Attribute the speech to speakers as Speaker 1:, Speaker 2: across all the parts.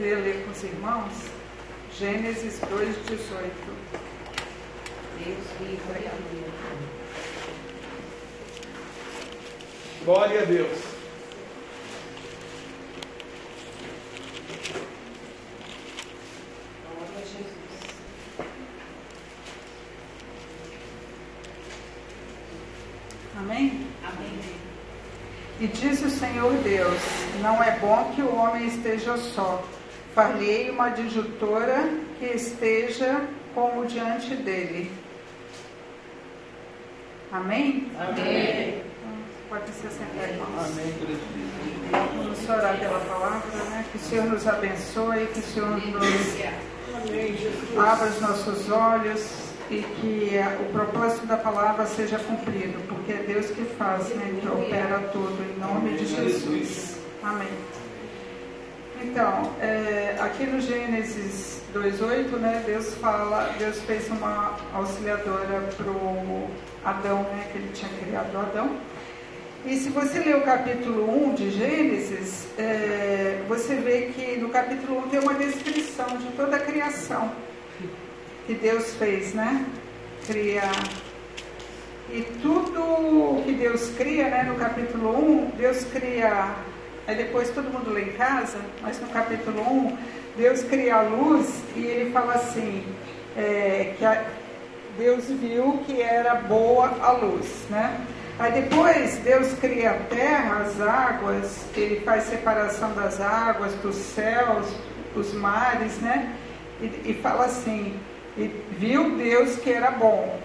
Speaker 1: queria ler com os irmãos Gênesis 2,18.
Speaker 2: Deus livre a
Speaker 3: Glória a Deus.
Speaker 2: Glória a Jesus.
Speaker 1: Amém?
Speaker 2: Amém.
Speaker 1: E disse o Senhor Deus: Não é bom que o homem esteja só. Far-lhe uma adjutora que esteja como diante dele. Amém?
Speaker 3: Amém.
Speaker 1: Pode se sentar, irmãos.
Speaker 3: Amém.
Speaker 1: Vamos orar pela palavra, né? Que o Senhor nos abençoe, que o Senhor nos abra os nossos olhos e que eh, o propósito da palavra seja cumprido, porque é Deus que faz, né? Que opera tudo, em nome de Jesus. Amém. Então, é, aqui no Gênesis 2.8, né, Deus fala, Deus fez uma auxiliadora para o Adão, né, que ele tinha criado Adão. E se você ler o capítulo 1 de Gênesis, é, você vê que no capítulo 1 tem uma descrição de toda a criação que Deus fez, né? Criar. E tudo que Deus cria, né, no capítulo 1, Deus cria. Aí depois todo mundo lê em casa, mas no capítulo 1, Deus cria a luz e ele fala assim: é, que a- Deus viu que era boa a luz, né? Aí depois Deus cria a terra, as águas, ele faz separação das águas, dos céus, os mares, né? E, e fala assim: e viu Deus que era bom.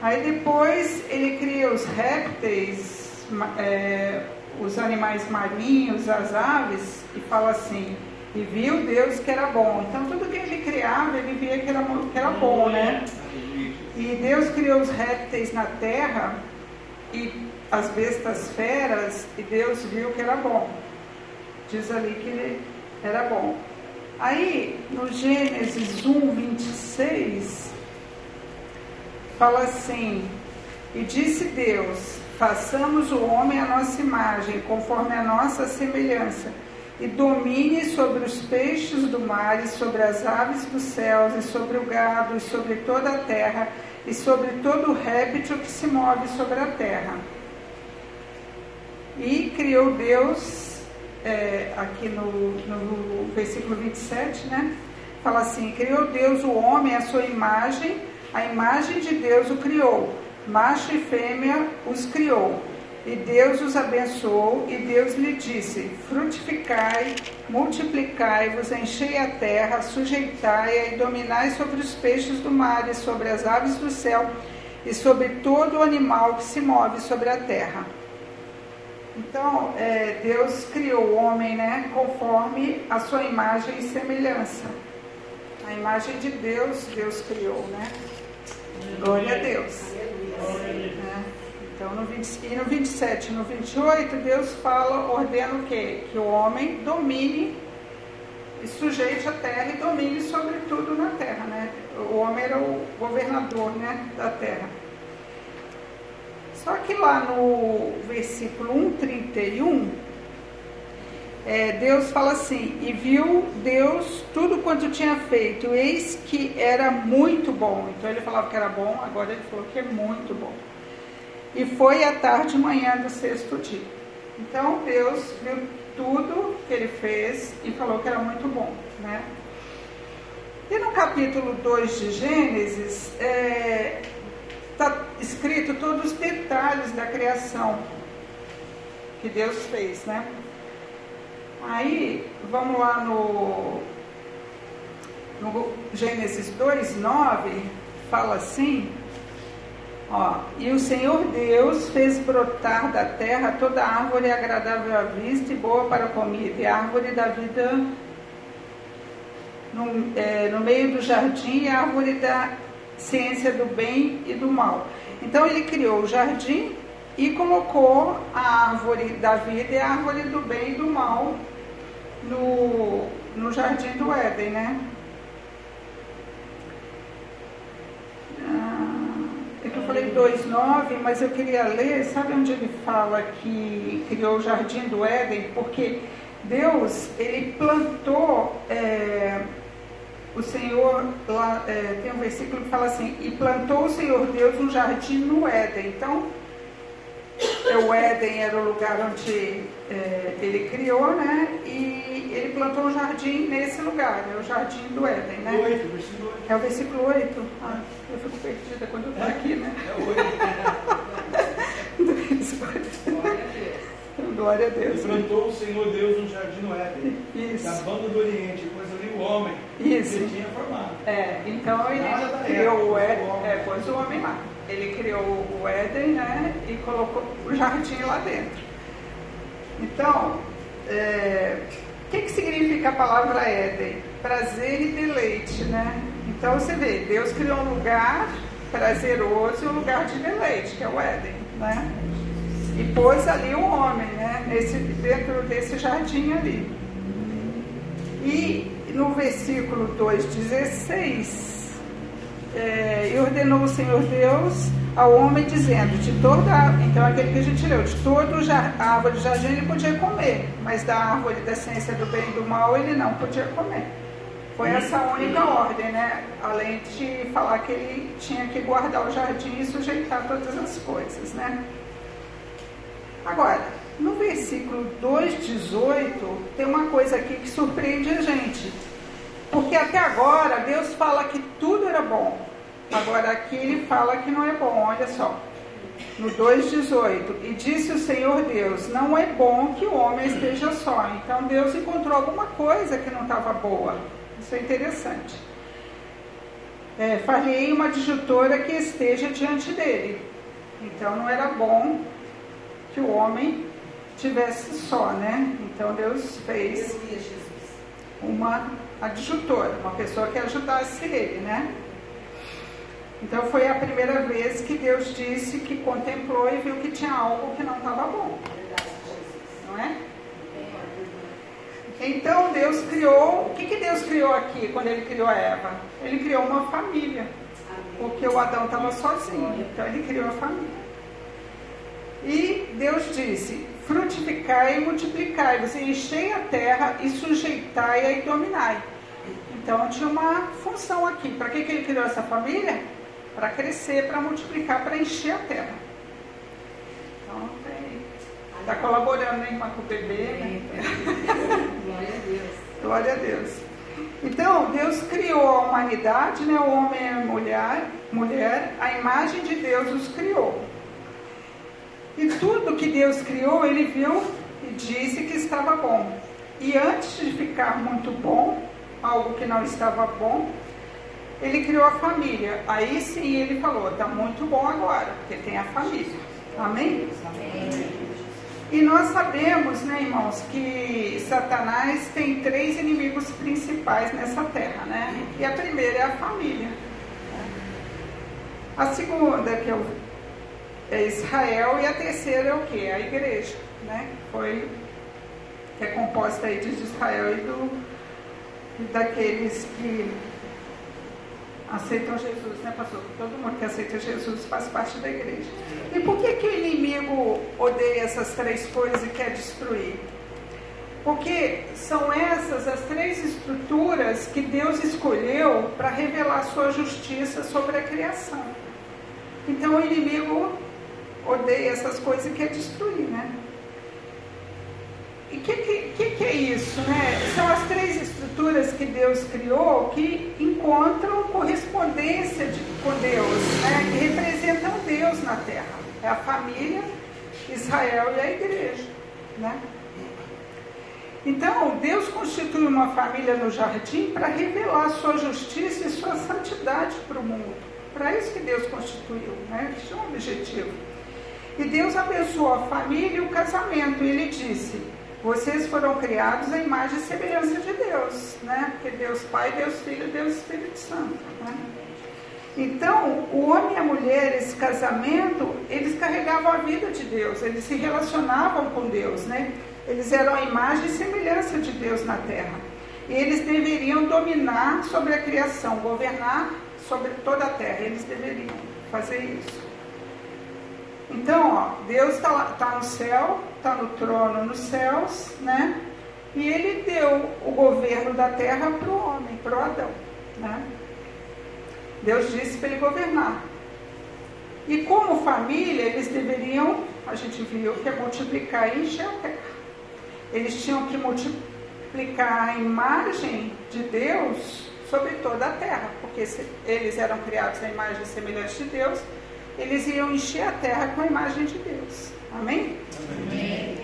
Speaker 1: Aí depois ele cria os répteis, é, os animais marinhos, as aves, e fala assim: e viu Deus que era bom. Então tudo que ele criava, ele via que era, que era bom, né? E Deus criou os répteis na terra e as bestas feras, e Deus viu que era bom. Diz ali que era bom. Aí, no Gênesis 1, 26, fala assim: E disse Deus: Façamos o homem à nossa imagem, conforme a nossa semelhança, e domine sobre os peixes do mar, e sobre as aves dos céus, e sobre o gado, e sobre toda a terra, e sobre todo réptil que se move sobre a terra. E criou Deus, é, aqui no, no versículo 27, né? Fala assim: Criou Deus o homem à sua imagem, a imagem de Deus o criou, macho e fêmea os criou. E Deus os abençoou, e Deus lhe disse: Frutificai, multiplicai-vos, enchei a terra, sujeitai-a e dominai sobre os peixes do mar, e sobre as aves do céu, e sobre todo o animal que se move sobre a terra. Então, é, Deus criou o homem, né, conforme a sua imagem e semelhança. A imagem de Deus, Deus criou, né? Glória a Deus. Né? Então, no 20, e no 27 e no 28, Deus fala, ordena o quê? Que o homem domine e sujeite a terra e domine sobre tudo na terra, né? O homem era o governador, né, da terra. Só que lá no versículo 131, é, Deus fala assim: E viu Deus tudo quanto tinha feito, eis que era muito bom. Então ele falava que era bom, agora ele falou que é muito bom. E foi a tarde e manhã do sexto dia. Então Deus viu tudo que ele fez e falou que era muito bom, né? E no capítulo 2 de Gênesis, está escrito todos os detalhes da criação que Deus fez, né? Aí, vamos lá no, no Gênesis 2, 9, fala assim, ó, e o Senhor Deus fez brotar da terra toda árvore agradável à vista e boa para a comida, e a árvore da vida no, é, no meio do jardim e a árvore da ciência do bem e do mal. Então ele criou o jardim e colocou a árvore da vida e a árvore do bem e do mal no, no jardim do Éden, né? Ah, é que eu falei 2,9, mas eu queria ler, sabe onde ele fala que criou o jardim do Éden? Porque Deus, ele plantou, é, o Senhor, lá, é, tem um versículo que fala assim, e plantou o Senhor Deus um jardim no Éden. Então, o Éden era o lugar onde é, ele criou, né? E ele plantou um jardim nesse lugar, é o jardim do Éden, né?
Speaker 3: 8, versículo 8.
Speaker 1: É o versículo 8? Ah, eu fico perdida quando eu estou aqui, né?
Speaker 3: É 8.
Speaker 1: Glória a Deus.
Speaker 3: E plantou o Senhor Deus um jardim no Éden,
Speaker 1: Isso.
Speaker 3: da banda do Oriente, pois ali o homem
Speaker 1: Isso.
Speaker 3: que tinha formado.
Speaker 1: É, então ele criou o Éden, é, pôs o homem lá. Ele criou o Éden, né? E colocou o jardim lá dentro. Então, é, o que, que significa a palavra Éden? Prazer e deleite, né? Então você vê, Deus criou um lugar prazeroso e um lugar de deleite, que é o Éden, né? E pôs ali o homem, né? Nesse, dentro desse jardim ali. E no versículo 2,16, é, e ordenou o Senhor Deus ao homem dizendo, de toda, então aquele que a gente leu, de toda a árvore do jardim ele podia comer, mas da árvore da ciência do bem e do mal ele não podia comer. Foi essa a única ordem, né? Além de falar que ele tinha que guardar o jardim e sujeitar todas as coisas, né? Agora, no versículo 2,18, tem uma coisa aqui que surpreende a gente. Porque até agora Deus fala que tudo era bom. Agora aqui ele fala que não é bom, olha só. No 2,18. E disse o Senhor Deus: Não é bom que o homem esteja só. Então Deus encontrou alguma coisa que não estava boa. Isso é interessante. É, uma adjutora que esteja diante dele. Então não era bom que o homem tivesse só, né? Então Deus fez uma adjutora, uma pessoa que ajudasse ele, né? Então foi a primeira vez que Deus disse que contemplou e viu que tinha algo que não estava bom, não é? Então Deus criou, o que, que Deus criou aqui quando ele criou a Eva? Ele criou uma família, porque o Adão estava sozinho, então ele criou a família. E Deus disse: frutificai e multiplicai-vos, enchei a terra e sujeitai-a e dominai. Então tinha uma função aqui. Para que, que ele criou essa família? Para crescer, para multiplicar, para encher a terra. Então está colaborando né, com o bebê, né?
Speaker 2: Glória a Deus.
Speaker 1: Glória a Deus. Então, Deus criou a humanidade, né? o homem e a mulher, mulher, a imagem de Deus os criou. E tudo que Deus criou, ele viu e disse que estava bom. E antes de ficar muito bom, algo que não estava bom, ele criou a família. Aí sim ele falou: está muito bom agora, porque tem a família. Amém? E nós sabemos, né, irmãos, que Satanás tem três inimigos principais nessa terra, né? E a primeira é a família. A segunda, que é, o- é Israel, e a terceira é o quê? A igreja, né? Foi, que é composta aí de Israel e do, daqueles que aceitam Jesus, né, pastor? Todo mundo que aceita Jesus faz parte da igreja. E por que, que o inimigo odeia essas três coisas e quer destruir? Porque são essas as três estruturas que Deus escolheu para revelar sua justiça sobre a criação. Então o inimigo odeia essas coisas e quer destruir, né? E o que, que, que, é isso, né? São as três estruturas que Deus criou que encontram correspondência de, com Deus, né? Que representam Deus na Terra. É a família, Israel e a igreja, né? Então, Deus constitui uma família no jardim para revelar sua justiça e sua santidade para o mundo. Para isso que Deus constituiu, né? Isso é um objetivo. E Deus abençoou a família e o casamento. E ele disse: Vocês foram criados à imagem e semelhança de Deus, né? Porque Deus Pai, Deus Filho, Deus Espírito Santo, né? Então, o homem e a mulher, esse casamento, eles carregavam a vida de Deus, eles se relacionavam com Deus, né? Eles eram a imagem e semelhança de Deus na terra. E eles deveriam dominar sobre a criação, governar sobre toda a terra. Eles deveriam fazer isso. Então, ó, Deus está tá no céu, está no trono nos céus, né? E ele deu o governo da terra para o homem, para o Adão. Né? Deus disse para ele governar. E como família, eles deveriam, a gente viu, que é multiplicar e encher a terra. Eles tinham que multiplicar a imagem de Deus sobre toda a terra, porque eles eram criados à imagem semelhante de Deus, eles iam encher a terra com a imagem de Deus. Amém? Amém.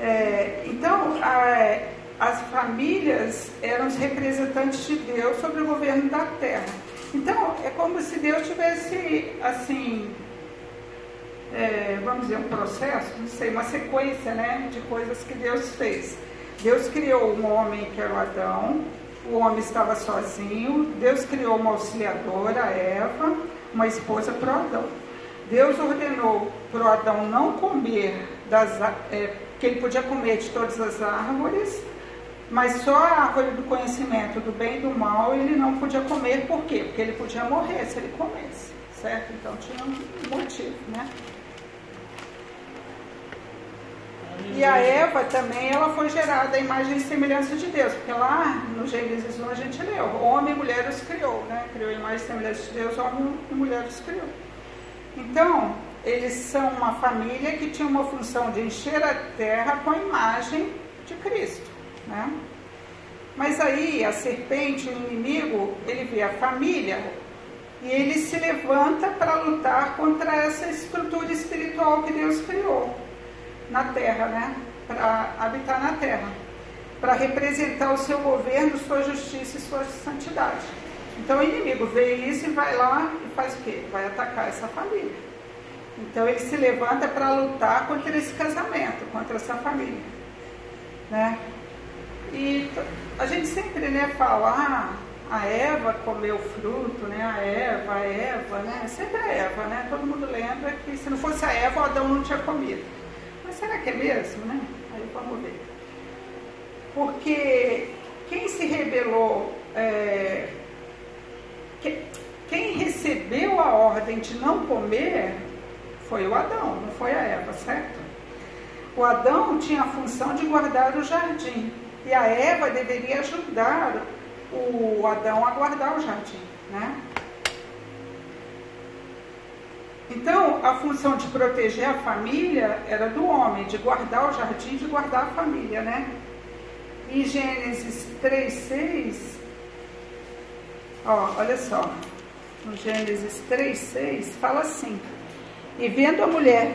Speaker 1: É, então, a, as famílias eram os representantes de Deus sobre o governo da terra. Então, é como se Deus tivesse, assim, é, vamos dizer, um processo, não sei, uma sequência né, de coisas que Deus fez. Deus criou um homem que era o Adão, o homem estava sozinho, Deus criou uma auxiliadora, a Eva, uma esposa para Adão. Deus ordenou para Adão não comer das, é, que ele podia comer de todas as árvores, mas só a árvore do conhecimento do bem e do mal ele não podia comer, por quê? Porque ele podia morrer se ele comesse, certo? Então tinha um motivo, né? E a Eva também, ela foi gerada à imagem e semelhança de Deus, porque lá no Gênesis 1 a gente leu, homem e mulher os criou, né? Criou a imagem e semelhança de Deus, homem e mulher os criou. Então, eles são uma família que tinha uma função de encher a terra com a imagem de Cristo. Né? Mas aí a serpente, o inimigo, ele vê a família e ele se levanta para lutar contra essa estrutura espiritual que Deus criou na terra, né? Para habitar na terra, para representar o seu governo, sua justiça e sua santidade. Então o inimigo vê isso e vai lá e faz o quê? Vai atacar essa família. Então ele se levanta para lutar contra esse casamento, contra essa família. Né? E a gente sempre né, fala, ah, a Eva comeu fruto, né? A Eva, a Eva, né? Sempre a Eva, né? Todo mundo lembra que se não fosse a Eva, o Adão não tinha comido. Mas será que é mesmo, né? Aí vamos ver. Porque quem se rebelou, é, que, quem recebeu a ordem de não comer foi o Adão, não foi a Eva, certo? O Adão tinha a função de guardar o jardim. E a Eva deveria ajudar o Adão a guardar o jardim, né? Então, a função de proteger a família era do homem, de guardar o jardim, de guardar a família, né? Em Gênesis 3:6, ó, olha só. No Gênesis 3:6 fala assim: "E vendo a mulher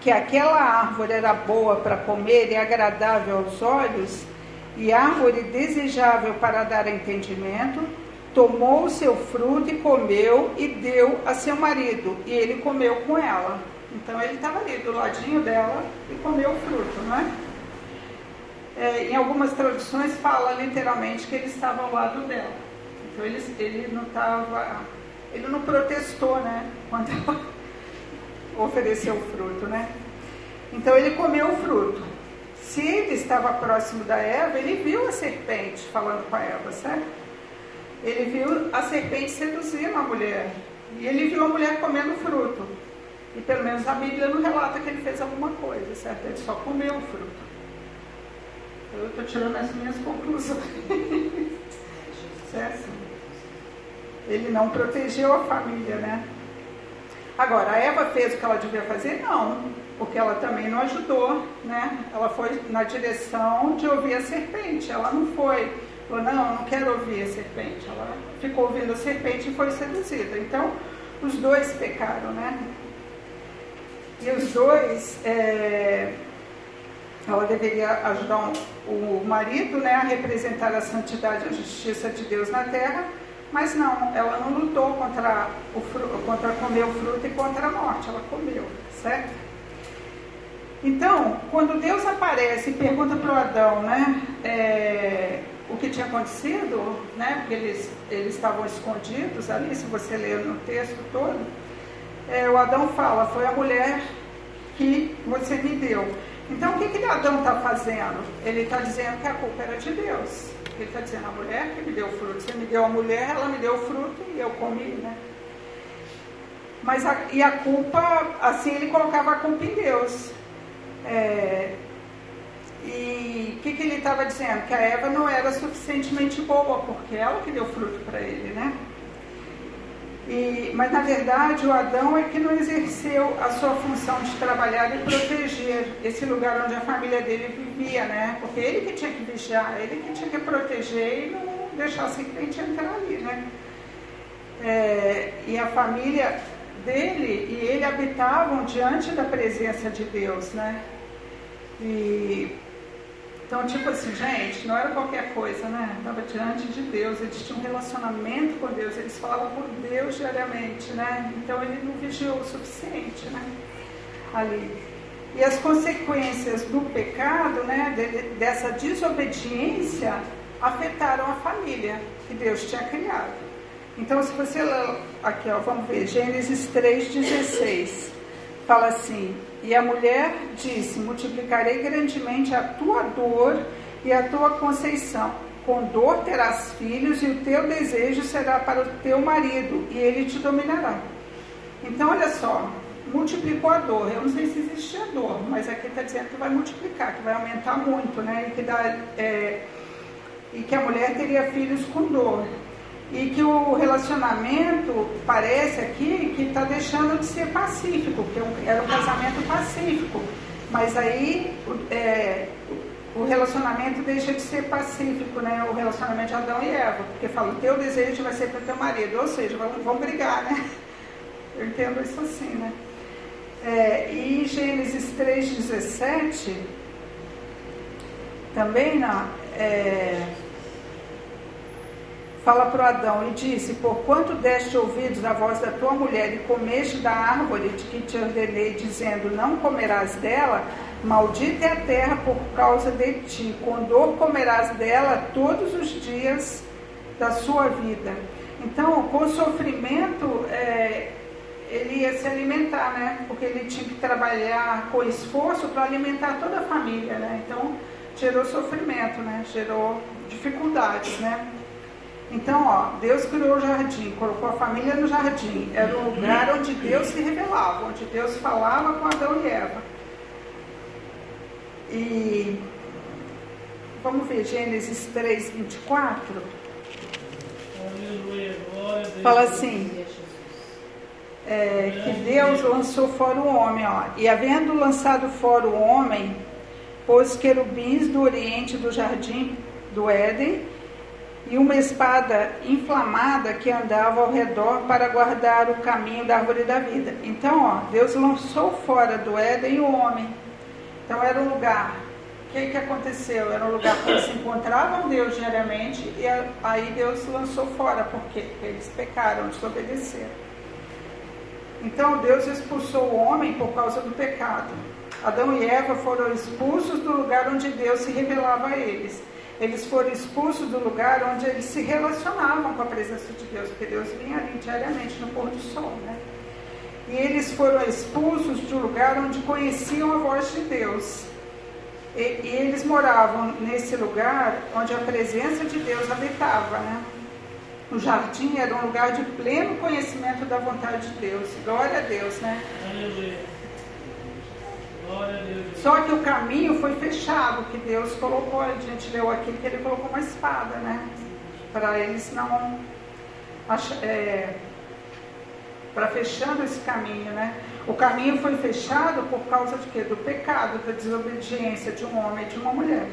Speaker 1: que aquela árvore era boa para comer e agradável aos olhos, e árvore desejável para dar entendimento, tomou o seu fruto e comeu e deu a seu marido, e ele comeu com ela. Então ele estava ali do ladinho dela e comeu o fruto, não é? é em algumas traduções fala literalmente que ele estava ao lado dela. Então ele, ele não estava, ele não protestou, né? Quando ela ofereceu o fruto, né? Então ele comeu o fruto. Se ele estava próximo da Eva, ele viu a serpente falando com a Eva, certo? Ele viu a serpente seduzindo a mulher. E ele viu a mulher comendo fruto. E pelo menos a Bíblia não relata que ele fez alguma coisa, certo? Ele só comeu o fruto. Eu estou tirando as minhas conclusões. certo? Ele não protegeu a família, né? Agora, a Eva fez o que ela devia fazer? Não porque ela também não ajudou, né? Ela foi na direção de ouvir a serpente, ela não foi, falou, não, não quero ouvir a serpente. Ela ficou ouvindo a serpente e foi seduzida. Então, os dois pecaram, né? E os dois, é, ela deveria ajudar o marido né, a representar a santidade e a justiça de Deus na terra, mas não, ela não lutou contra, o, contra comer o fruto e contra a morte, ela comeu, certo? Então, quando Deus aparece e pergunta para o Adão, né, é, o que tinha acontecido, né, porque eles, eles estavam escondidos ali, se você ler no texto todo, é, o Adão fala, foi a mulher que você me deu. Então, o que, que Adão está fazendo? Ele está dizendo que a culpa era de Deus. Ele está dizendo, a mulher que me deu o fruto, você me deu a mulher, ela me deu o fruto e eu comi, né? Mas a, e a culpa, assim, ele colocava a culpa em Deus. É, e o que, que, ele estava dizendo que a Eva não era suficientemente boa, porque ela que deu fruto para ele, né? E, mas na verdade o Adão é que não exerceu a sua função de trabalhar e proteger esse lugar onde a família dele vivia, né? Porque ele que tinha que vigiar, ele que tinha que proteger e não deixar simplesmente entrar ali, né? É, e a família dele e ele habitavam diante da presença de Deus, né? E então, tipo assim, gente, não era qualquer coisa, né? Estava diante de Deus, eles tinham um relacionamento com Deus, eles falavam por Deus diariamente, né? Então ele não vigiou o suficiente, né? Ali. E as consequências do pecado, né, de, dessa desobediência, afetaram a família que Deus tinha criado. Então, se você aqui, ó, vamos ver, Gênesis 3,16, fala assim: E a mulher disse: Multiplicarei grandemente a tua dor e a tua conceição. Com dor terás filhos, e o teu desejo será para o teu marido, e ele te dominará. Então, olha só, multiplicou a dor. Eu não sei se existia dor, mas aqui está dizendo que vai multiplicar, que vai aumentar muito, né? E que, dá, é, e que a mulher teria filhos com dor. E que o relacionamento parece aqui que está deixando de ser pacífico, que é era um casamento pacífico. Mas aí é, o relacionamento deixa de ser pacífico, né? O relacionamento de Adão e Eva, porque fala, o teu desejo vai ser para o teu marido, ou seja, vão, vão brigar, né? Eu entendo isso assim, né? É, e Gênesis 3,17, também não, é, fala para Adão e disse: Porquanto deste ouvidos à voz da tua mulher e comeste da árvore de que te ordenei, dizendo: Não comerás dela, maldita é a terra por causa de ti, dor comerás dela todos os dias da sua vida. Então, com sofrimento, é, ele ia se alimentar, né? Porque ele tinha que trabalhar com esforço para alimentar toda a família, né? Então, gerou sofrimento, né? Gerou dificuldades, né? Então, ó, Deus criou o jardim, colocou a família no jardim. Era o lugar onde Deus se revelava, onde Deus falava com Adão e Eva. E vamos ver Gênesis 3, 24.
Speaker 3: Aleluia, glória a Deus.
Speaker 1: Fala assim. É, que Deus lançou fora o homem, ó, e havendo lançado fora o homem, pôs querubins do oriente do jardim do Éden e uma espada inflamada que andava ao redor para guardar o caminho da árvore da vida. Então, ó, Deus lançou fora do Éden o homem. Então era um lugar. O que, que aconteceu? Era um lugar que eles encontravam Deus diariamente e aí Deus lançou fora, porque eles pecaram, desobedeceram. Então Deus expulsou o homem por causa do pecado. Adão e Eva foram expulsos do lugar onde Deus se revelava a eles. Eles foram expulsos do lugar onde eles se relacionavam com a presença de Deus, porque Deus vinha ali diariamente no pôr do sol, né? E eles foram expulsos do lugar onde conheciam a voz de Deus. E, e eles moravam nesse lugar onde a presença de Deus habitava, né? O jardim era um lugar de pleno conhecimento da vontade de Deus. Glória a Deus, né?
Speaker 3: Aleluia.
Speaker 1: Só que o caminho foi fechado, que Deus colocou, a gente leu aqui que ele colocou uma espada, né? Para eles não. É, para fechando esse caminho, né? O caminho foi fechado por causa de quê? Do pecado, da desobediência de um homem e de uma mulher.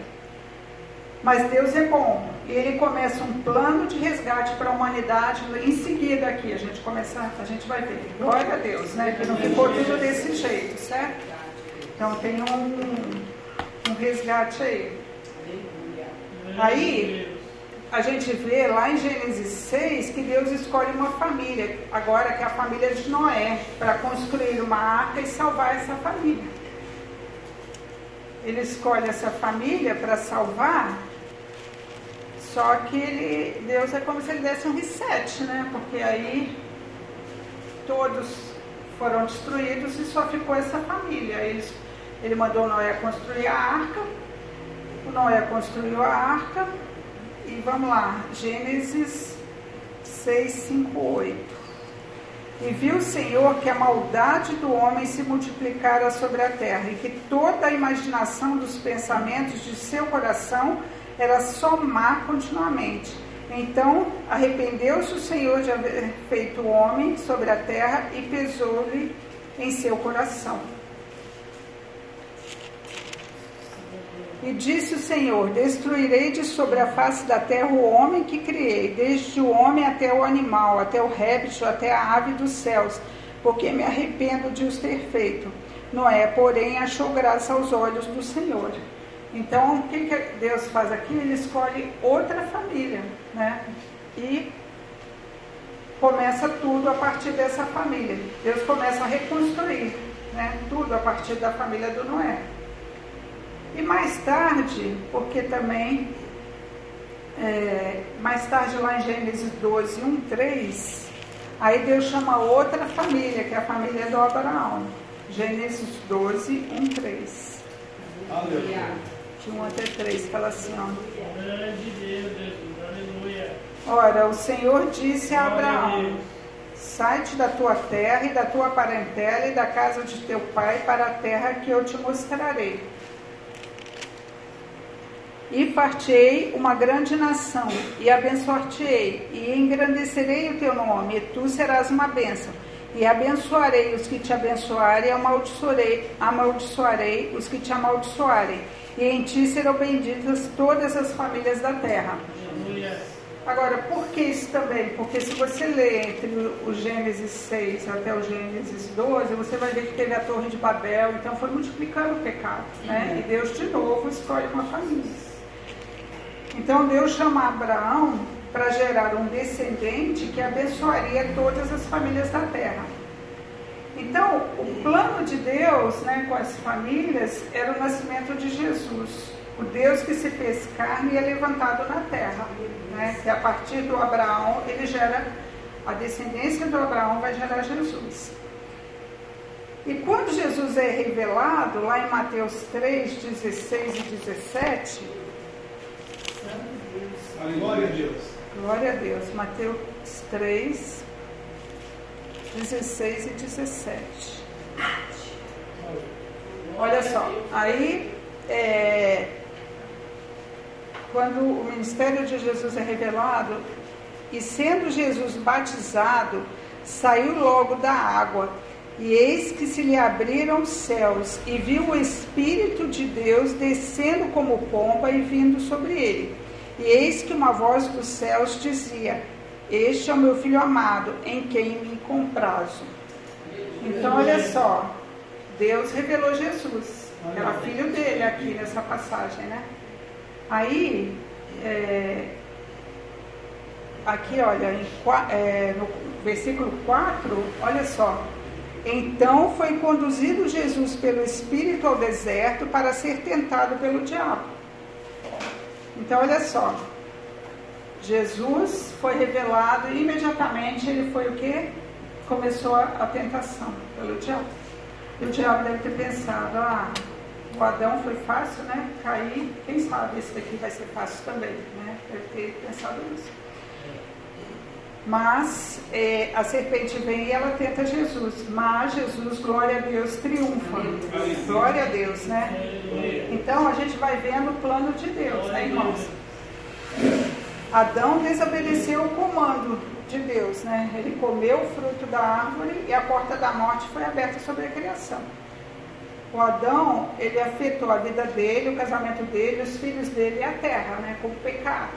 Speaker 1: Mas Deus é bom. E ele começa um plano de resgate para a humanidade. Em seguida aqui, a gente começa, a gente vai ver. Glória a Deus, né? Que não ficou tudo desse jeito, certo? Então tem um, um resgate aí. Aí a gente vê lá em Gênesis 6 que Deus escolhe uma família, agora que é a família de Noé, para construir uma arca e salvar essa família. Ele escolhe essa família para salvar só que ele, Deus é como se ele desse um reset, né? Porque aí todos foram destruídos e só ficou essa família. Eles, ele mandou Noé construir a arca, o Noé construiu a arca e vamos lá, Gênesis 6, 5, 8. E viu o Senhor que a maldade do homem se multiplicara sobre a terra, e que toda a imaginação dos pensamentos de seu coração era só má continuamente. Então arrependeu-se o Senhor de haver feito o homem sobre a terra e pesou-lhe em seu coração. E disse o Senhor: Destruirei de sobre a face da terra o homem que criei, desde o homem até o animal, até o réptil, até a ave dos céus, porque me arrependo de os ter feito. Noé, porém, achou graça aos olhos do Senhor. Então, o que, que Deus faz aqui? Ele escolhe outra família, né? E começa tudo a partir dessa família. Deus começa a reconstruir, né? Tudo a partir da família do Noé. E mais tarde, porque também, é, mais tarde lá em Gênesis 12, 1, 3, aí Deus chama outra família, que é a família do Abraão. Gênesis 12, 1, 3.
Speaker 3: Aleluia.
Speaker 1: De 1 até 3, fala assim, ó.
Speaker 3: Grande Deus. Aleluia.
Speaker 1: Ora, o Senhor disse a Abraão. Sai-te da tua terra e da tua parentela e da casa de teu pai para a terra que eu te mostrarei. E fartei uma grande nação, e abençoar-te-ei, e engrandecerei o teu nome, e tu serás uma bênção. E abençoarei os que te abençoarem, e amaldiçoarei, amaldiçoarei os que te amaldiçoarem. E em ti serão benditas todas as famílias da terra. Agora, por que isso também? Porque se você ler entre o Gênesis 6 até o Gênesis 12, você vai ver que teve a Torre de Babel, então foi multiplicando o pecado. Né? E Deus, de novo, escolhe uma família. Então, Deus chama Abraão para gerar um descendente que abençoaria todas as famílias da terra. Então, o plano de Deus né, com as famílias era o nascimento de Jesus. O Deus que se fez carne e é levantado na terra. Né, que a partir do Abraão, ele gera, a descendência do Abraão vai gerar Jesus. E quando Jesus é revelado, lá em Mateus 3, 16 e 17,
Speaker 3: Glória a Deus.
Speaker 1: glória a Deus, Mateus 3, 16 e 17. Olha só, aí é, quando o ministério de Jesus é revelado, e sendo Jesus batizado, saiu logo da água, e eis que se lhe abriram os céus, e viu o Espírito de Deus descendo como pomba e vindo sobre ele. E eis que uma voz dos céus dizia: Este é o meu filho amado, em quem me comprazo. Então, olha só, Deus revelou Jesus, era filho dele aqui nessa passagem, né? Aí, é, aqui, olha, em é, no versículo 4, olha só. Então foi conduzido Jesus pelo Espírito ao deserto para ser tentado pelo diabo. Então, olha só. Jesus foi revelado e imediatamente ele foi o que? Começou a, tentação pelo diabo. E o diabo deve ter pensado, ah, o Adão foi fácil, né? Cair, quem sabe esse daqui vai ser fácil também, né? Deve ter pensado isso. Mas é, a serpente vem e ela tenta Jesus. Mas Jesus, glória a Deus, triunfa. Glória a Deus, né? Então a gente vai vendo o plano de Deus, né, irmãos? Adão desobedeceu o comando de Deus, né? Ele comeu o fruto da árvore e a porta da morte foi aberta sobre a criação. O Adão, ele afetou a vida dele, o casamento dele, os filhos dele e a terra, né? Com o pecado.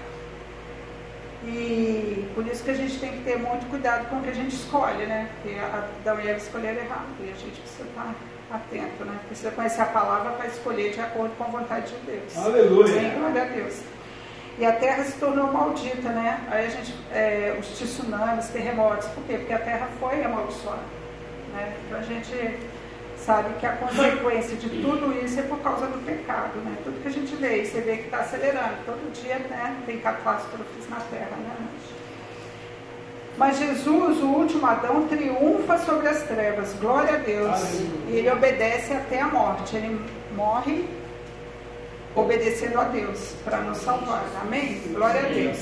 Speaker 1: E por isso que a gente tem que ter muito cuidado com o que a gente escolhe, né? Porque Adão e Eva escolheram errado. E a gente precisa estar atento, né? Precisa conhecer a palavra para escolher de acordo com a vontade de Deus.
Speaker 3: Aleluia.
Speaker 1: Amém? Glória a Deus. E a terra se tornou maldita, né? Aí a gente, é, os tsunamis, terremotos, por quê? Porque a terra foi amaldiçoada. Né? Então a gente sabe que a consequência de tudo isso é por causa do pecado, né? Tudo que a gente vê, e você vê que está acelerando. Todo dia né, tem catástrofes na terra, né? Mas Jesus, o último Adão, triunfa sobre as trevas. Glória a Deus. E ele obedece até a morte. Ele morre obedecendo a Deus para nos salvar. Amém? Glória a Deus.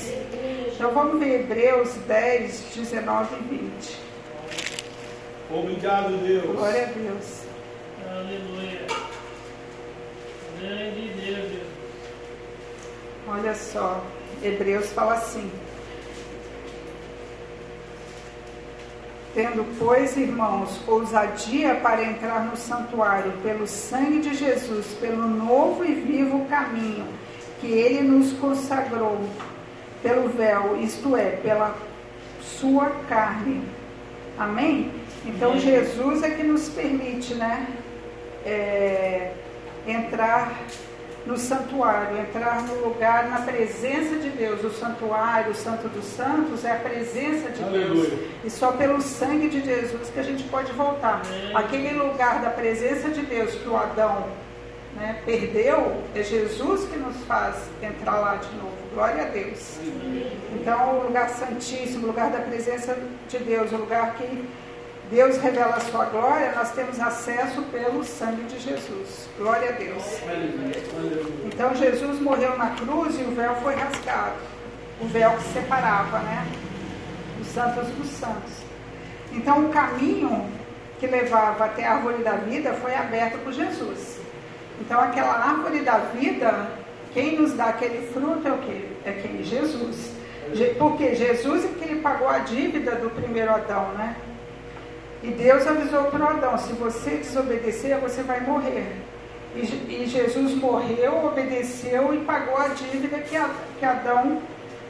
Speaker 1: Então vamos ver Hebreus 10, 19 e 20.
Speaker 3: Obrigado, Deus.
Speaker 1: Glória a Deus.
Speaker 3: Aleluia. Grande Deus, Jesus.
Speaker 1: Olha só, Hebreus fala assim. Tendo, pois, irmãos, ousadia para entrar no santuário pelo sangue de Jesus, pelo novo e vivo caminho que ele nos consagrou, pelo véu, isto é, pela sua carne. Amém? Então
Speaker 3: Amém.
Speaker 1: Jesus é que nos permite, né? É, entrar no santuário, entrar no lugar, na presença de Deus. O santuário, o Santo dos Santos, é a presença de
Speaker 3: Aleluia.
Speaker 1: Deus. E só pelo sangue de Jesus que a gente pode voltar.
Speaker 3: Amém.
Speaker 1: Aquele lugar da presença de Deus que o Adão né, perdeu, é Jesus que nos faz entrar lá de novo. Glória a Deus. Então, o lugar santíssimo, o lugar da presença de Deus, o lugar que Deus revela a sua glória, nós temos acesso pelo sangue de Jesus. Glória a Deus. Então Jesus morreu na cruz e o véu foi rasgado. O véu que separava, né? Os santos dos santos. Então o caminho que levava até a árvore da vida foi aberto por Jesus. Então aquela árvore da vida, quem nos dá aquele fruto é o quê? É quem? Jesus. Je- Porque Jesus é que ele pagou a dívida do primeiro Adão, né? E Deus avisou para o Adão: se você desobedecer, você vai morrer. E, e Jesus morreu, obedeceu e pagou a dívida que, a- que Adão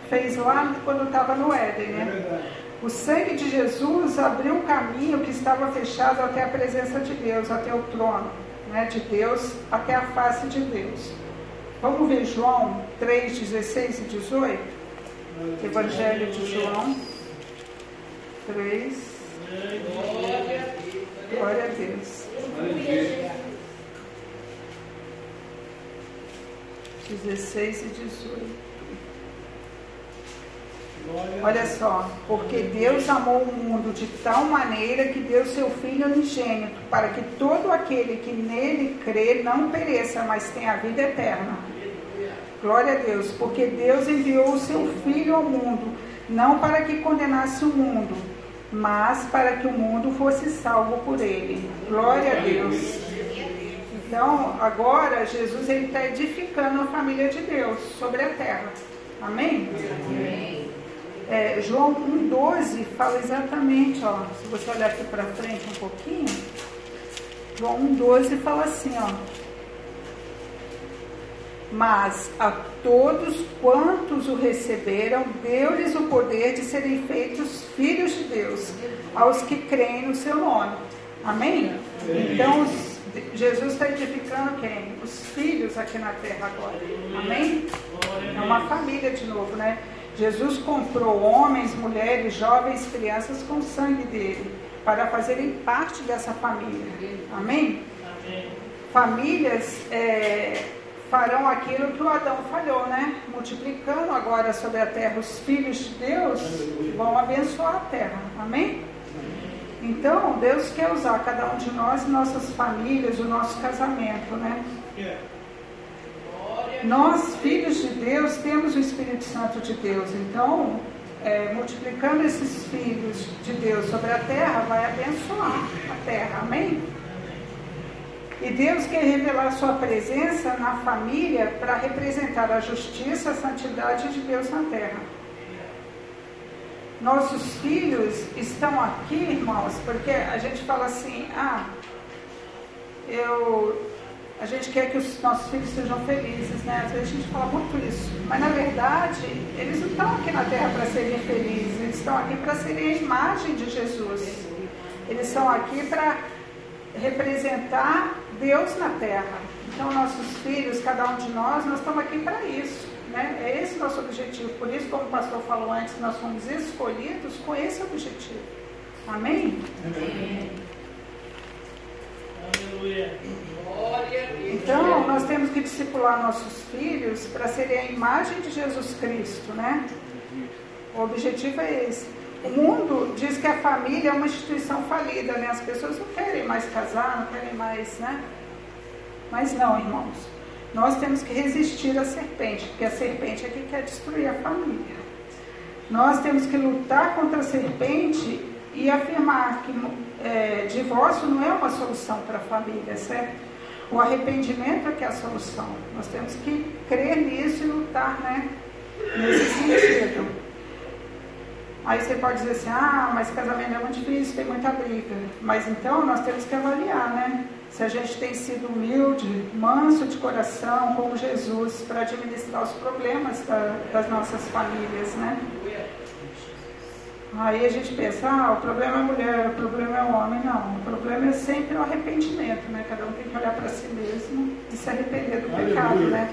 Speaker 1: fez lá quando estava no Éden.
Speaker 3: É
Speaker 1: Né?
Speaker 3: verdade.
Speaker 1: O sangue de Jesus abriu um caminho que estava fechado até a presença de Deus, até o trono né, de Deus, até a face de Deus. Vamos ver João 3, 16 e 18? Evangelho de João 3. Glória a Deus. 16 e 18.
Speaker 3: Glória a
Speaker 1: Olha só, porque Deus amou o mundo de tal maneira que deu seu Filho unigênito, para que todo aquele que nele crê não pereça, mas tenha a vida eterna. Glória a Deus, porque Deus enviou o seu Filho ao mundo, não para que condenasse o mundo, mas para que o mundo fosse salvo por ele. Glória a Deus. Então, agora Jesus está edificando a família de Deus sobre a terra. Amém? É, João 1,12 fala exatamente, ó, se você olhar aqui para frente um pouquinho, João 1,12 fala assim, ó. Mas a todos quantos o receberam, deu-lhes o poder de serem feitos filhos de Deus, aos que creem no seu nome. Amém? Então, Jesus está edificando quem? Os filhos aqui na terra agora. Amém? É uma família de novo, né? Jesus comprou homens, mulheres, jovens, crianças com o sangue dele, para fazerem parte dessa família. Amém?
Speaker 3: Amém.
Speaker 1: Famílias é, farão aquilo que o Adão falhou, né? Multiplicando agora sobre a terra os filhos de Deus, vão abençoar a terra. Amém? Então, Deus quer usar cada um de nós, nossas famílias, o nosso casamento, né? Nós, filhos de Deus, temos o Espírito Santo de Deus. Então, é, multiplicando esses filhos de Deus sobre a terra, vai abençoar a terra. Amém? E Deus quer revelar sua presença na família para representar a justiça, a santidade de Deus na terra. Nossos filhos estão aqui, irmãos, porque a gente fala assim, ah, eu, a gente quer que os nossos filhos sejam felizes, né? Às vezes a gente fala muito isso. Mas na verdade, eles não estão aqui na terra para serem felizes, eles estão aqui para serem a imagem de Jesus. Eles estão aqui para representar Deus na terra. Então, nossos filhos, cada um de nós, nós estamos aqui para isso. Né? É esse o nosso objetivo. Por isso, como o pastor falou antes, nós fomos escolhidos com esse objetivo. Amém?
Speaker 3: Aleluia.
Speaker 1: Então, nós temos que discipular nossos filhos para serem a imagem de Jesus Cristo, né? O objetivo é esse. O mundo diz que a família é uma instituição falida, né? As pessoas não querem mais casar, não querem mais, né? Mas não, irmãos. Nós temos que resistir à serpente, porque a serpente é que quer destruir a família. Nós temos que lutar contra a serpente e afirmar que é, divórcio não é uma solução para a família, certo? O arrependimento é que é a solução. Nós temos que crer nisso e lutar, né? Nesse sentido. Aí você pode dizer assim, ah, mas casamento é muito difícil, tem muita briga. Mas então nós temos que avaliar, né? Se a gente tem sido humilde, manso de coração, como Jesus, para administrar os problemas da, das nossas famílias, né? Aí a gente pensa, ah, o problema é a mulher, o problema é o homem. Não, o problema é sempre o arrependimento, né? Cada um tem que olhar para si mesmo e se arrepender do
Speaker 3: Aleluia.
Speaker 1: pecado, né?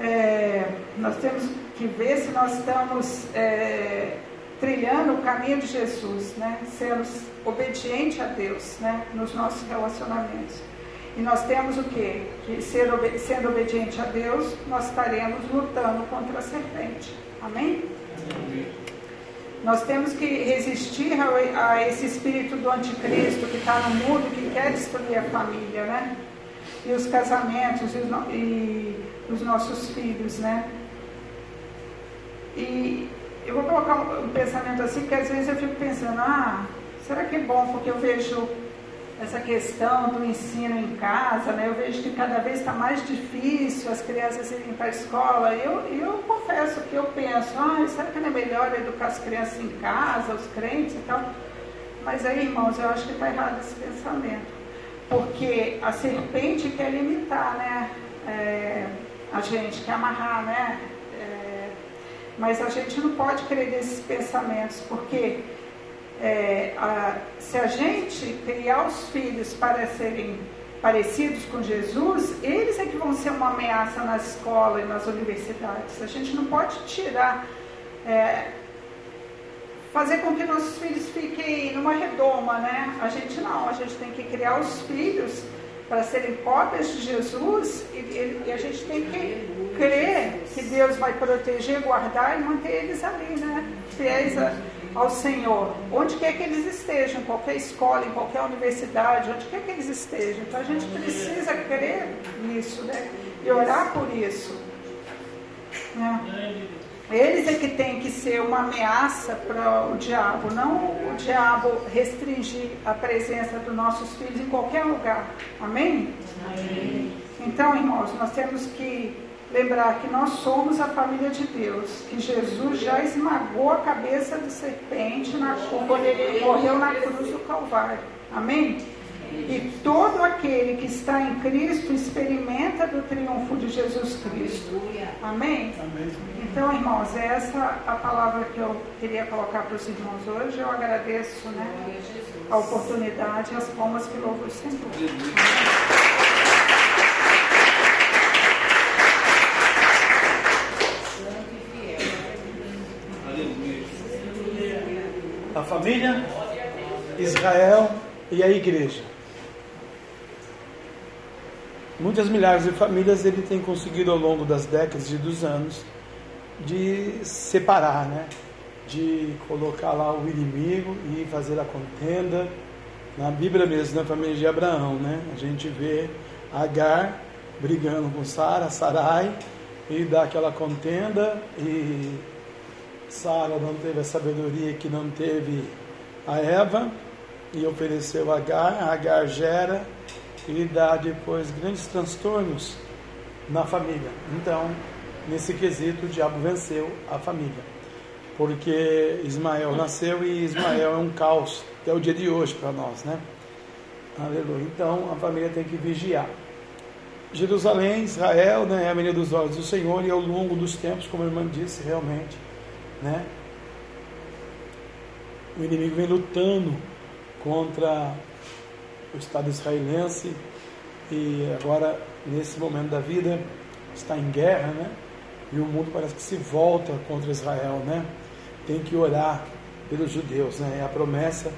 Speaker 1: É, nós temos que ver se nós estamos é, trilhando o caminho de Jesus, né? Sermos obedientes a Deus, né? Nos nossos relacionamentos. E nós temos o quê? Que ser, sendo obediente a Deus, nós estaremos lutando contra a serpente. Amém? Nós temos que resistir a, a esse espírito do anticristo que está no mundo, que quer destruir a família, né? E os casamentos e e os nossos filhos, né? E eu vou colocar um, um pensamento assim, que às vezes eu fico pensando, ah, será que é bom porque eu vejo essa questão do ensino em casa, né? Eu vejo que cada vez está mais difícil as crianças irem para a escola. Eu, eu confesso que eu penso, ah, será que não é melhor educar as crianças em casa, os crentes e tal? Mas aí, irmãos, eu acho que está errado esse pensamento. Porque a serpente quer limitar, né? É, a gente, quer amarrar, né? É, mas a gente não pode crer nesses pensamentos, porque é, a- se a gente criar os filhos para serem parecidos com Jesus, eles é que vão ser uma ameaça na escola e nas universidades. A gente não pode tirar, é, fazer com que nossos filhos fiquem numa redoma, né? A gente não, a gente tem que criar os filhos para serem cópias de Jesus e, e- a gente tem que crer que Deus vai proteger, guardar e manter eles ali, né? Fiéis ao Senhor. Onde quer que eles estejam, em qualquer escola, em qualquer universidade, onde quer que eles estejam. Então a gente precisa crer nisso, né? E orar por isso. Né? Eles é que tem que ser uma ameaça para o diabo, não o diabo restringir a presença dos nossos filhos em qualquer lugar. Amém? Então, irmãos, nós temos que lembrar que nós somos a família de Deus, que Jesus já esmagou a cabeça do serpente na, quando ele morreu na cruz do Calvário. Amém? E todo aquele que está em Cristo experimenta do triunfo de Jesus Cristo. Amém?
Speaker 3: Amém.
Speaker 1: Então, irmãos, é essa a palavra que eu queria colocar para os irmãos hoje. Eu agradeço né, a oportunidade e as palmas que louvo o Senhor.
Speaker 4: A família, Israel e a igreja. Muitas milhares de famílias ele tem conseguido ao longo das décadas e dos anos de separar, né? De colocar lá o inimigo e fazer a contenda. Na Bíblia mesmo, na família de Abraão, né? A gente vê Agar brigando com Sara, Sarai, e dá aquela contenda e Sara não teve a sabedoria que não teve a Eva e ofereceu Agar, Agar gera e dá depois grandes transtornos na família. Então, nesse quesito, o diabo venceu a família, porque Ismael nasceu e Ismael é um caos, até o dia de hoje para nós, né? Aleluia. Então, a família tem que vigiar. Jerusalém, Israel, né, é a menina dos olhos do Senhor e ao longo dos tempos, como a irmã disse, realmente, né, o inimigo vem lutando contra o Estado israelense e agora, nesse momento da vida, está em guerra, né, e o mundo parece que se volta contra Israel, né, tem que orar pelos judeus, né, é a promessa,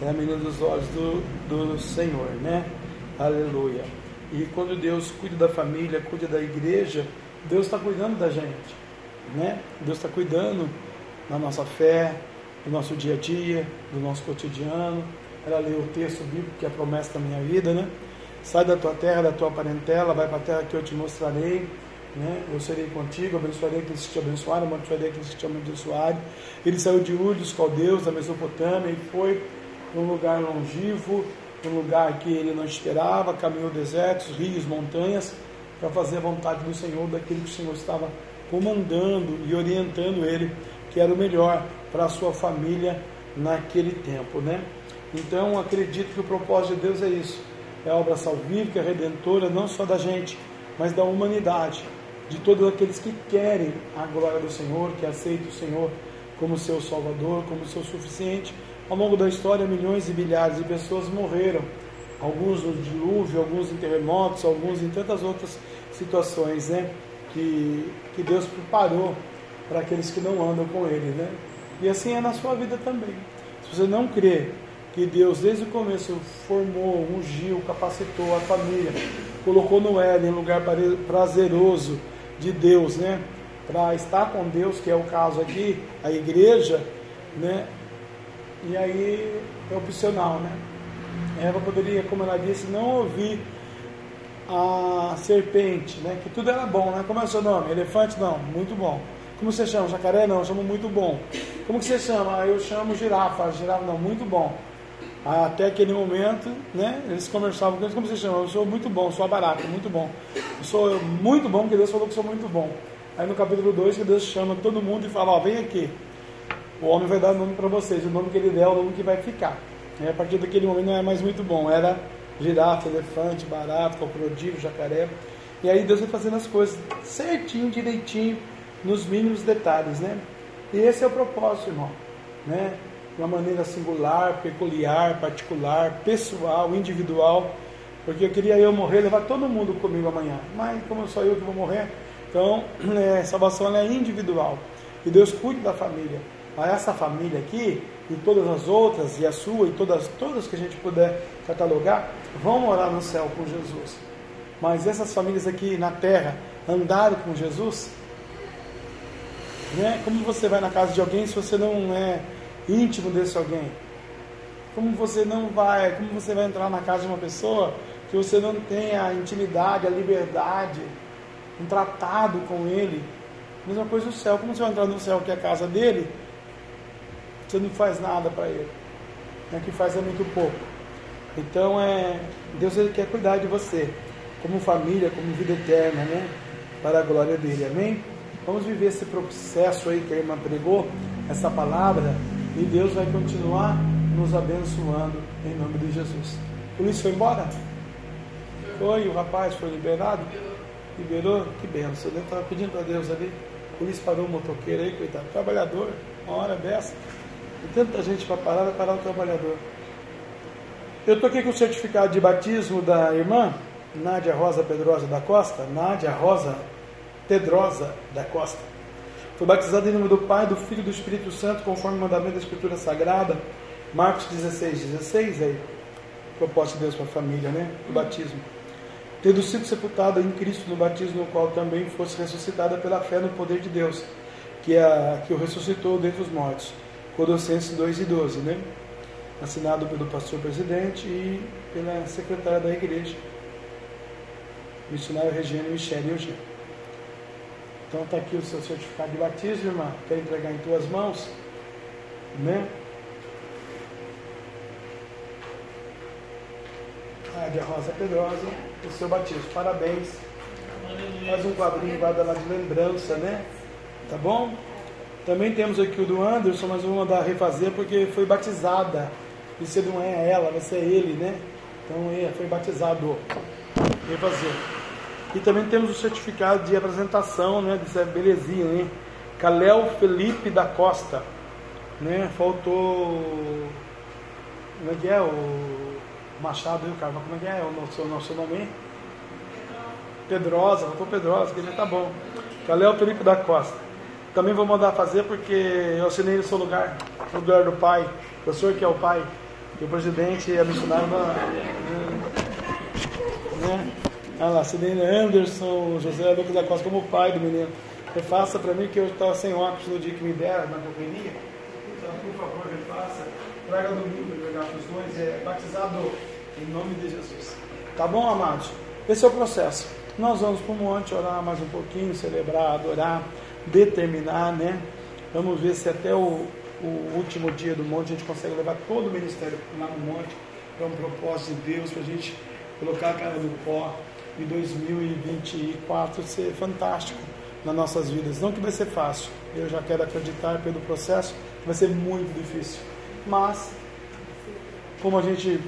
Speaker 4: é a menina dos olhos do, do Senhor, né, aleluia. E quando Deus cuida da família, cuida da igreja, Deus está cuidando da gente, né? Deus está cuidando da nossa fé, do nosso dia a dia, do nosso cotidiano. Ela lê o texto bíblico que é a promessa da minha vida, né? Sai da tua terra, da tua parentela, vai para a terra que eu te mostrarei. né? Eu serei contigo, abençoarei aqueles que te abençoarem, amaldiçoarei aqueles que te amaldiçoarem. Ele saiu de Ur dos caldeus, da Mesopotâmia, e foi para um lugar longivo, um lugar que ele não esperava, caminhou desertos, rios, montanhas, para fazer a vontade do Senhor, daquele que o Senhor estava comandando e orientando ele, que era o melhor para a sua família naquele tempo, né? Então acredito que o propósito de Deus é isso, é a obra salvífica, redentora, não só da gente, mas da humanidade, de todos aqueles que querem a glória do Senhor, que aceitam o Senhor como seu Salvador, como seu suficiente. Ao longo da história, milhões e milhares de pessoas morreram, alguns no dilúvio, alguns em terremotos, alguns em tantas outras situações, né? Que, que Deus preparou para aqueles que não andam com Ele, né? E assim é na sua vida também. Se você não crê que Deus desde o começo formou, ungiu, capacitou a família, colocou Noé em lugar prazeroso de Deus, né? Para estar com Deus, que é o caso aqui, a igreja, né? E aí é opcional, né? Eva poderia, como ela disse, não ouvir a serpente, né? Que tudo era bom, né? Como é o seu nome? Elefante? Não, muito bom. Como você chama? Jacaré? Não, eu chamo muito bom. Como que você chama? Eu chamo girafa. Girafa? Não, muito bom. Até aquele momento, né? Eles conversavam com eles, como você chama? Eu sou muito bom, sou barato, muito bom. Eu sou muito bom, porque Deus falou que sou muito bom. Aí no capítulo 2, que Deus chama todo mundo e fala, ó, vem aqui. O homem vai dar o nome para vocês, o nome que ele der é o nome que vai ficar. E a partir daquele momento não é mais muito bom, era girafa, elefante, barato, crocodilo, jacaré. E aí Deus vai fazendo as coisas certinho, direitinho, nos mínimos detalhes, né? E esse é o propósito, irmão, né? De uma maneira singular, peculiar, particular, pessoal, individual, porque eu queria eu morrer, levar todo mundo comigo amanhã, mas como sou eu que vou morrer, então é, salvação é individual e Deus cuida da família. A essa família aqui e todas as outras e a sua e todas todas que a gente puder catalogar vão morar no céu com Jesus. Mas essas famílias aqui na terra andaram com Jesus, né? Como você vai na casa de alguém se você não é íntimo desse alguém? Como você não vai, como você vai entrar na casa de uma pessoa que você não tem a intimidade, a liberdade, um tratado com ele? Mesma coisa no céu. Como você vai entrar no céu que é a casa dele? Você não faz nada para ele. O que faz é muito pouco. Então é Deus ele quer cuidar de você, como família, como vida eterna, né? Para a glória dele. Amém? Vamos viver esse processo aí que a irmã pregou, essa palavra, e Deus vai continuar nos abençoando em nome de Jesus. O Luiz foi embora? Foi, o rapaz foi liberado? Liberou? Que benção. Eu estava pedindo para Deus ali. O Luiz parou o motoqueiro aí, coitado. Trabalhador, uma hora dessa. Tem tanta gente para parar, vai parar o trabalhador. Eu estou aqui com o certificado de batismo da irmã Nádia Rosa Pedrosa da Costa. Nádia Rosa Pedrosa da Costa. Foi batizado em nome do Pai, do Filho e do Espírito Santo, conforme o mandamento da Escritura Sagrada. Marcos 16, 16, aí. Propósito de Deus para a família, né? Do batismo. Tendo sido sepultada em Cristo no batismo, no qual também fosse ressuscitada pela fé no poder de Deus, que, é a, que o ressuscitou dentre os mortos. Colossenses 2 e 12, né? Assinado pelo pastor presidente e pela secretária da igreja, missionário Regina Michele Eugênio. Então está aqui o seu certificado de batismo, irmã. Quer entregar em tuas mãos? Né? Nádia Rosa Pedrosa, o seu batismo. Parabéns. Faz um quadrinho, guarda lá de lembrança, né? Tá bom? Também temos aqui o do Anderson, mas vou mandar refazer porque foi batizada. E se não é ela, vai ser ele, né? Então é, foi batizado. Refazer. E também temos o certificado de apresentação, né? Dessa belezinha, né? Caléo Felipe da Costa. Né? Faltou. Como é que é? O Machado e o Carlos. Como é que é o nosso, nosso nome? Pedrosa, faltou Pedrosa, que já tá bom. Caléo Felipe da Costa. Também vou mandar fazer porque eu assinei no seu lugar, no lugar do pai. O senhor que é o pai, e o presidente e a missionária. Né? Ah lá, Sidney Anderson, José Lucas da Costa como pai do menino. Refaça para mim que eu estava sem óculos no dia que me deram na companhia. Então, por favor, refaça. Traga domingo para pegar os dois. É batizado em nome de Jesus. Tá bom, amados? Esse é o processo. Nós vamos para o monte orar mais um pouquinho, celebrar, adorar, determinar, né? Vamos ver se até o, o último dia do monte a gente consegue levar todo o ministério lá no monte para um propósito de Deus, para a gente colocar a cara no pó e 2024 ser fantástico nas nossas vidas. Não que vai ser fácil, eu já quero acreditar pelo processo, vai ser muito difícil. Mas, como a gente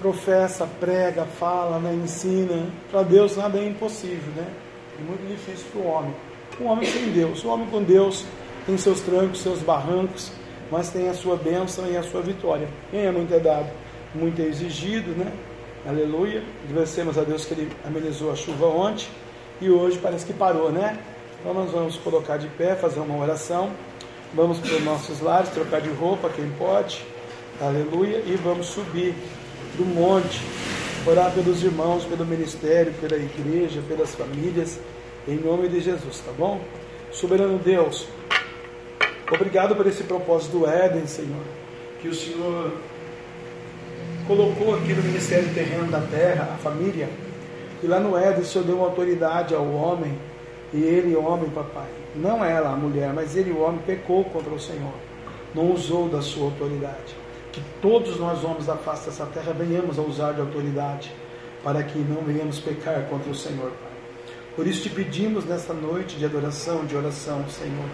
Speaker 4: professa, prega, fala, né, ensina, para Deus nada é impossível, né? É muito difícil para o homem. O homem sem Deus, o homem com Deus tem seus trancos, seus barrancos, mas tem a sua bênção e a sua vitória. Quem é muito é dado, muito é exigido, né? Aleluia. Agradecemos a Deus que Ele amenizou a chuva ontem e hoje parece que parou, né? Então nós vamos colocar de pé, fazer uma oração. Vamos para os nossos lares, trocar de roupa, quem pode. Aleluia. E vamos subir do monte, orar pelos irmãos, pelo ministério, pela igreja, pelas famílias, em nome de Jesus, tá bom? Soberano Deus, obrigado por esse propósito do Éden, Senhor, que o Senhor colocou aqui no ministério terreno da terra, a família, e lá no Éden o Senhor deu autoridade ao homem, e ele, homem, papai, não ela, a mulher, mas ele, o homem, pecou contra o Senhor, não usou da sua autoridade. Que todos nós, homens da face dessa terra, venhamos a usar de autoridade, para que não venhamos pecar contra o Senhor, Pai. Por isso te pedimos nessa noite de adoração, de oração, Senhor.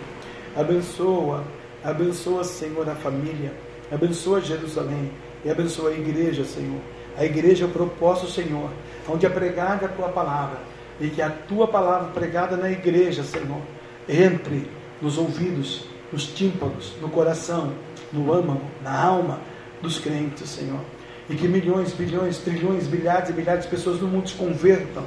Speaker 4: Abençoa, abençoa, Senhor, a família, abençoa Jerusalém e abençoa a igreja, Senhor. A igreja é o propósito, Senhor, onde é pregada a tua palavra e que a tua palavra pregada na igreja, Senhor, entre nos ouvidos, nos tímpanos, no coração, no âmago, na alma dos crentes, Senhor. E que milhões, bilhões, trilhões, bilhares e bilhares de pessoas no mundo se convertam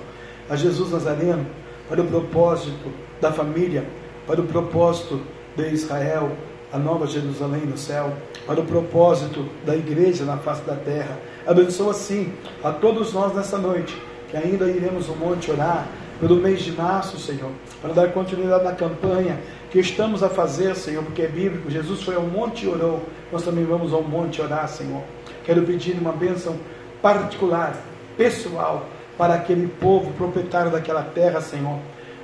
Speaker 4: a Jesus Nazareno para o propósito da família, para o propósito de Israel, a nova Jerusalém no céu, para o propósito da igreja na face da terra. Abençoa assim a todos nós nessa noite, que ainda iremos ao monte orar pelo mês de março, Senhor, para dar continuidade na campanha que estamos a fazer, Senhor, porque é bíblico. Jesus foi ao monte e orou, nós também vamos ao monte orar, Senhor. Quero pedir uma bênção particular, pessoal, para aquele povo proprietário daquela terra, Senhor,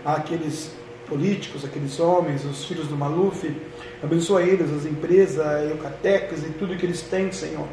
Speaker 4: aqueles políticos, aqueles homens, os filhos do Maluf, abençoa eles, as empresas, a e tudo que eles têm, Senhor,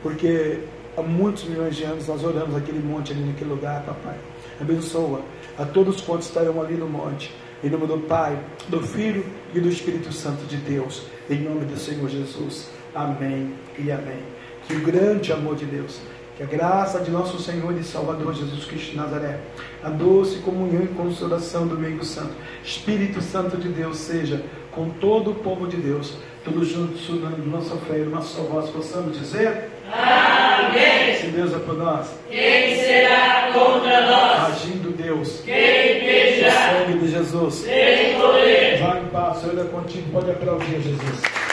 Speaker 4: porque há muitos milhões de anos nós oramos aquele monte ali naquele lugar, papai. Abençoa a todos quantos estarão ali no monte, em nome do Pai, do Filho e do Espírito Santo de Deus, em nome do Senhor Jesus. Amém e amém. Que o grande amor de Deus que a graça de nosso Senhor e Salvador Jesus Cristo de Nazaré, a doce comunhão e consolação do meio santo, Espírito Santo de Deus seja com todo o povo de Deus, todos juntos, estudando nossa fé e nossa voz, possamos dizer:
Speaker 2: Amém.
Speaker 4: Se Deus é por nós,
Speaker 2: Quem será contra nós?
Speaker 4: agindo Deus,
Speaker 2: Quem
Speaker 4: o
Speaker 2: impedirá?
Speaker 4: sangue de Jesus,
Speaker 2: Tem poder.
Speaker 4: vai em paz, Senhor é contigo, pode aplaudir Jesus.